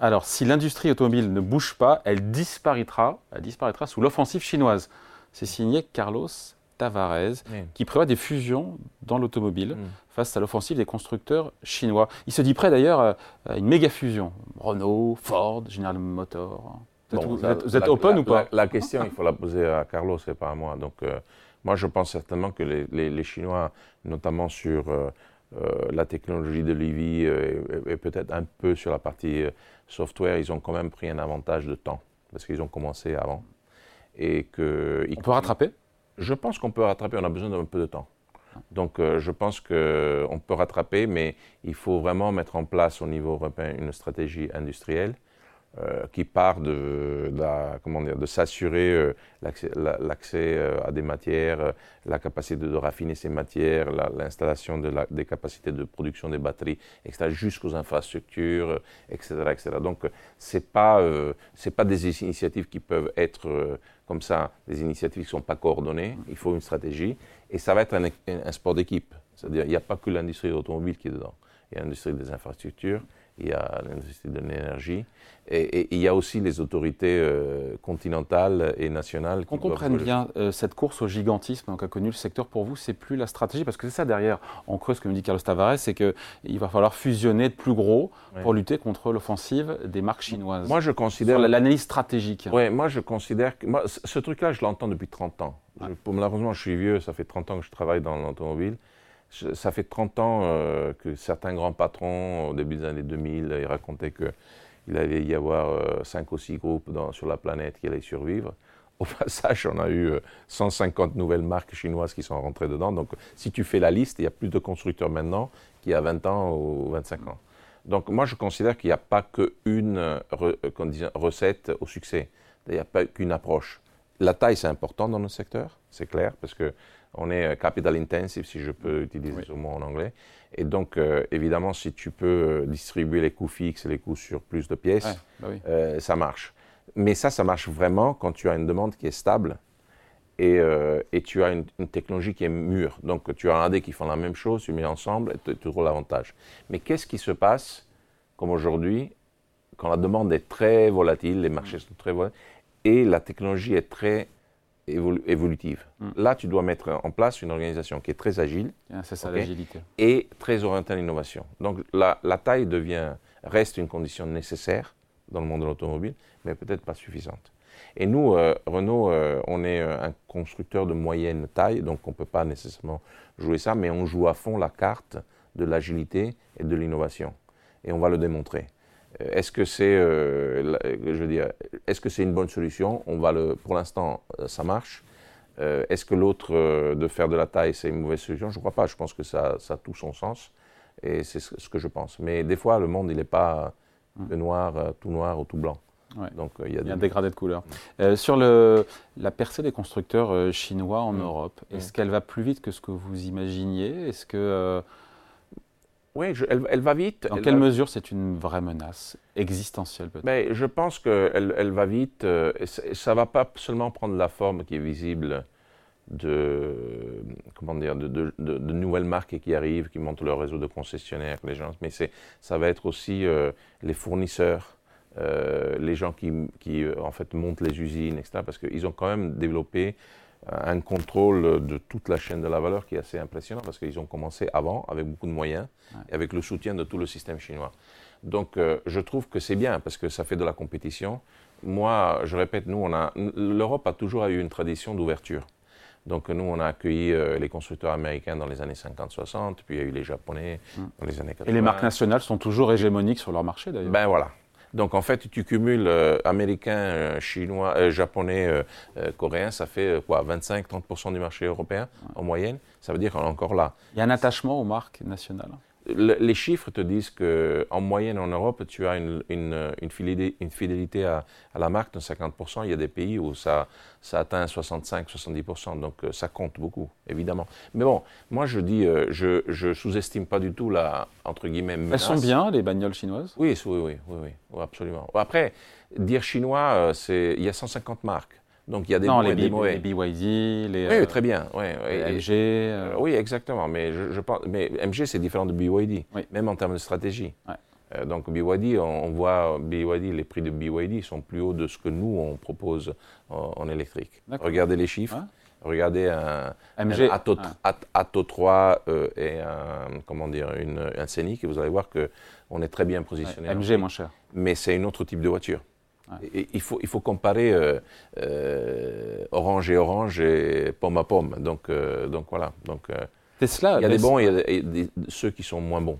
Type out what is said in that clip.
Alors, si l'industrie automobile ne bouge pas, elle disparaîtra, elle disparaîtra sous l'offensive chinoise. C'est signé Carlos Tavares, qui prévoit des fusions dans l'automobile mm. face à l'offensive des constructeurs chinois. Il se dit prêt d'ailleurs à une méga fusion. Renault, Ford, General Motors. vous, êtes, open ou pas? la, question, il faut la poser à Carlos et pas à moi. Donc, euh, moi, je pense certainement que les, Chinois, notamment sur euh, euh, la technologie de l'EV et, peut-être un peu sur la partie software, ils ont quand même pris un avantage de temps parce qu'ils ont commencé avant. Et que, On peut rattraper? Je pense qu'on peut rattraper, on a besoin d'un peu de temps. Donc je pense qu'on peut rattraper, mais il faut vraiment mettre en place au niveau européen une stratégie industrielle euh, qui part de, comment dire, de s'assurer euh, l'accès euh, à des matières, la capacité de, raffiner ces matières, l'installation de des capacités de production des batteries, etc., jusqu'aux infrastructures, etc., etc. Donc, ce n'est pas, c'est pas des initiatives qui peuvent être comme ça, des initiatives qui sont pas coordonnées. Il faut une stratégie. Et ça va être un, un sport d'équipe. C'est-à-dire, il n'y a pas que l'industrie automobile qui est dedans. Il y a l'industrie des infrastructures, il y a l'industrie de l'énergie, et, il y a aussi les autorités euh, continentales et nationales. Qu'on comprenne bien, euh, cette course au gigantisme qu'a connu le secteur pour vous, c'est plus la stratégie, parce que c'est ça derrière, en creuse, comme dit Carlos Tavares, c'est qu'il va falloir fusionner de plus gros pour lutter contre l'offensive des marques chinoises. Moi, je considère. l'analyse stratégique. Oui, moi, je considère que. Moi, ce truc-là, je l'entends depuis 30 ans. malheureusement, je suis vieux, ça fait 30 ans que je travaille dans l'automobile ça fait 30 ans euh, que certains grands patrons, au début des années 2000, ils racontaient qu'il allait y avoir 5 euh, ou 6 groupes sur la planète qui allaient survivre. Au passage, on a eu 150 euh, nouvelles marques chinoises qui sont rentrées dedans. Donc, si tu fais la liste, il y a plus de constructeurs maintenant qu'il y a 20 ans ou 25 ans. Donc, moi, je considère qu'il n'y a pas qu'une recette au succès. Il n'y a pas qu'une approche. La taille, c'est important dans notre secteur, c'est clair, parce que on est euh, capital intensive, si je peux utiliser ce mot en anglais. Et donc, euh, évidemment, si tu peux euh, distribuer les coûts fixes et les coûts sur plus de pièces, bah ça marche. Mais ça, ça marche vraiment quand tu as une demande qui est stable et, tu as une, technologie qui est mûre. Donc, tu as un AD qui font la même chose, tu mets ensemble et tu trouves l'avantage. Mais qu'est-ce qui se passe, comme aujourd'hui, quand la demande est très volatile, les marchés sont très volatiles, et la technologie est très évolutive. Hmm. Là, tu dois mettre en place une organisation qui est très agile. Ah, c'est ça l'agilité. Et très orientée à l'innovation. Donc la, la, taille devient, reste une condition nécessaire dans le monde de l'automobile, mais peut-être pas suffisante. Et nous, euh, Renault, euh, on est euh, un constructeur de moyenne taille, donc on ne peut pas nécessairement jouer ça, mais on joue à fond la carte de l'agilité et de l'innovation. Et on va le démontrer. Est-ce que c'est, euh, je veux dire, est-ce que c'est une bonne solution? On va le, pour l'instant, euh, ça marche. Euh, est-ce que l'autre de faire de la taille, c'est une mauvaise solution? Je ne crois pas. Je pense que ça, ça a tout son sens, et c'est ce que je pense. Mais des fois, le monde, il n'est pas de noir, tout noir ou tout blanc. Donc il y a, un dégradé de couleurs. sur le, la percée des constructeurs chinois en mm. Europe, est-ce mm. qu'elle va plus vite que ce que vous imaginiez? Est-ce que oui, elle, va vite. Dans quelle mesure c'est une vraie menace existentielle peut-être? Mais Je pense qu'elle elle va vite. Euh, ça ne va pas seulement prendre la forme qui est visible de, comment dire, de, nouvelles marques qui arrivent, qui montent leur réseau de concessionnaires, les gens, mais ça va être aussi euh, les fournisseurs, euh, les gens qui, qui, en fait montent les usines, etc. Parce qu'ils ont quand même développé un contrôle de toute la chaîne de la valeur qui est assez impressionnant parce qu'ils ont commencé avant avec beaucoup de moyens et avec le soutien de tout le système chinois. Donc euh, je trouve que c'est bien parce que ça fait de la compétition. Moi, je répète, nous, on a, l'Europe a toujours eu une tradition d'ouverture. Donc nous, on a accueilli euh, les constructeurs américains dans les années 50-60, puis il y a eu les Japonais mm. dans les années 80. Et les marques nationales sont toujours hégémoniques sur leur marché d'ailleurs. Ben voilà, donc en fait, tu cumules euh, américain, euh, chinois, euh, japonais, coréen, ça fait quoi 25-30% du marché européen en moyenne. Ça veut dire qu'on est encore là. Il y a un attachement aux marques nationales les chiffres te disent qu'en moyenne en Europe, tu as une, une, fidélité, à, la marque de 50%. Il y a des pays où ça, ça atteint 65-70%. Donc euh, ça compte beaucoup, évidemment. Mais bon, moi je dis, euh, je, je sous-estime pas du tout la, entre guillemets, menace. Elles sont bien, les bagnoles chinoises? Oui, oui, oui, oui, absolument. Après, dire chinois, euh, c'est il y a 150 marques. Donc il y a des non, les, des les BYD, les. Oui, euh, très bien. Oui, MG. Euh. Oui, exactement. Mais je, pense, mais MG c'est différent de BYD, même en termes de stratégie. Euh, donc BYD, on, voit BYD, les prix de BYD sont plus hauts de ce que nous on propose en, électrique. Regardez les chiffres. Regardez un, MG, Atto, 3 euh, et un, comment dire, une, un Scénic et vous allez voir qu'on est très bien positionné. MG moins cher. Mais c'est une autre type de voiture. Et, il, faut, il faut comparer euh, orange et orange et pomme à pomme. Donc, donc voilà. Donc, Tesla, il y a des bons et il y a ceux qui sont moins bons.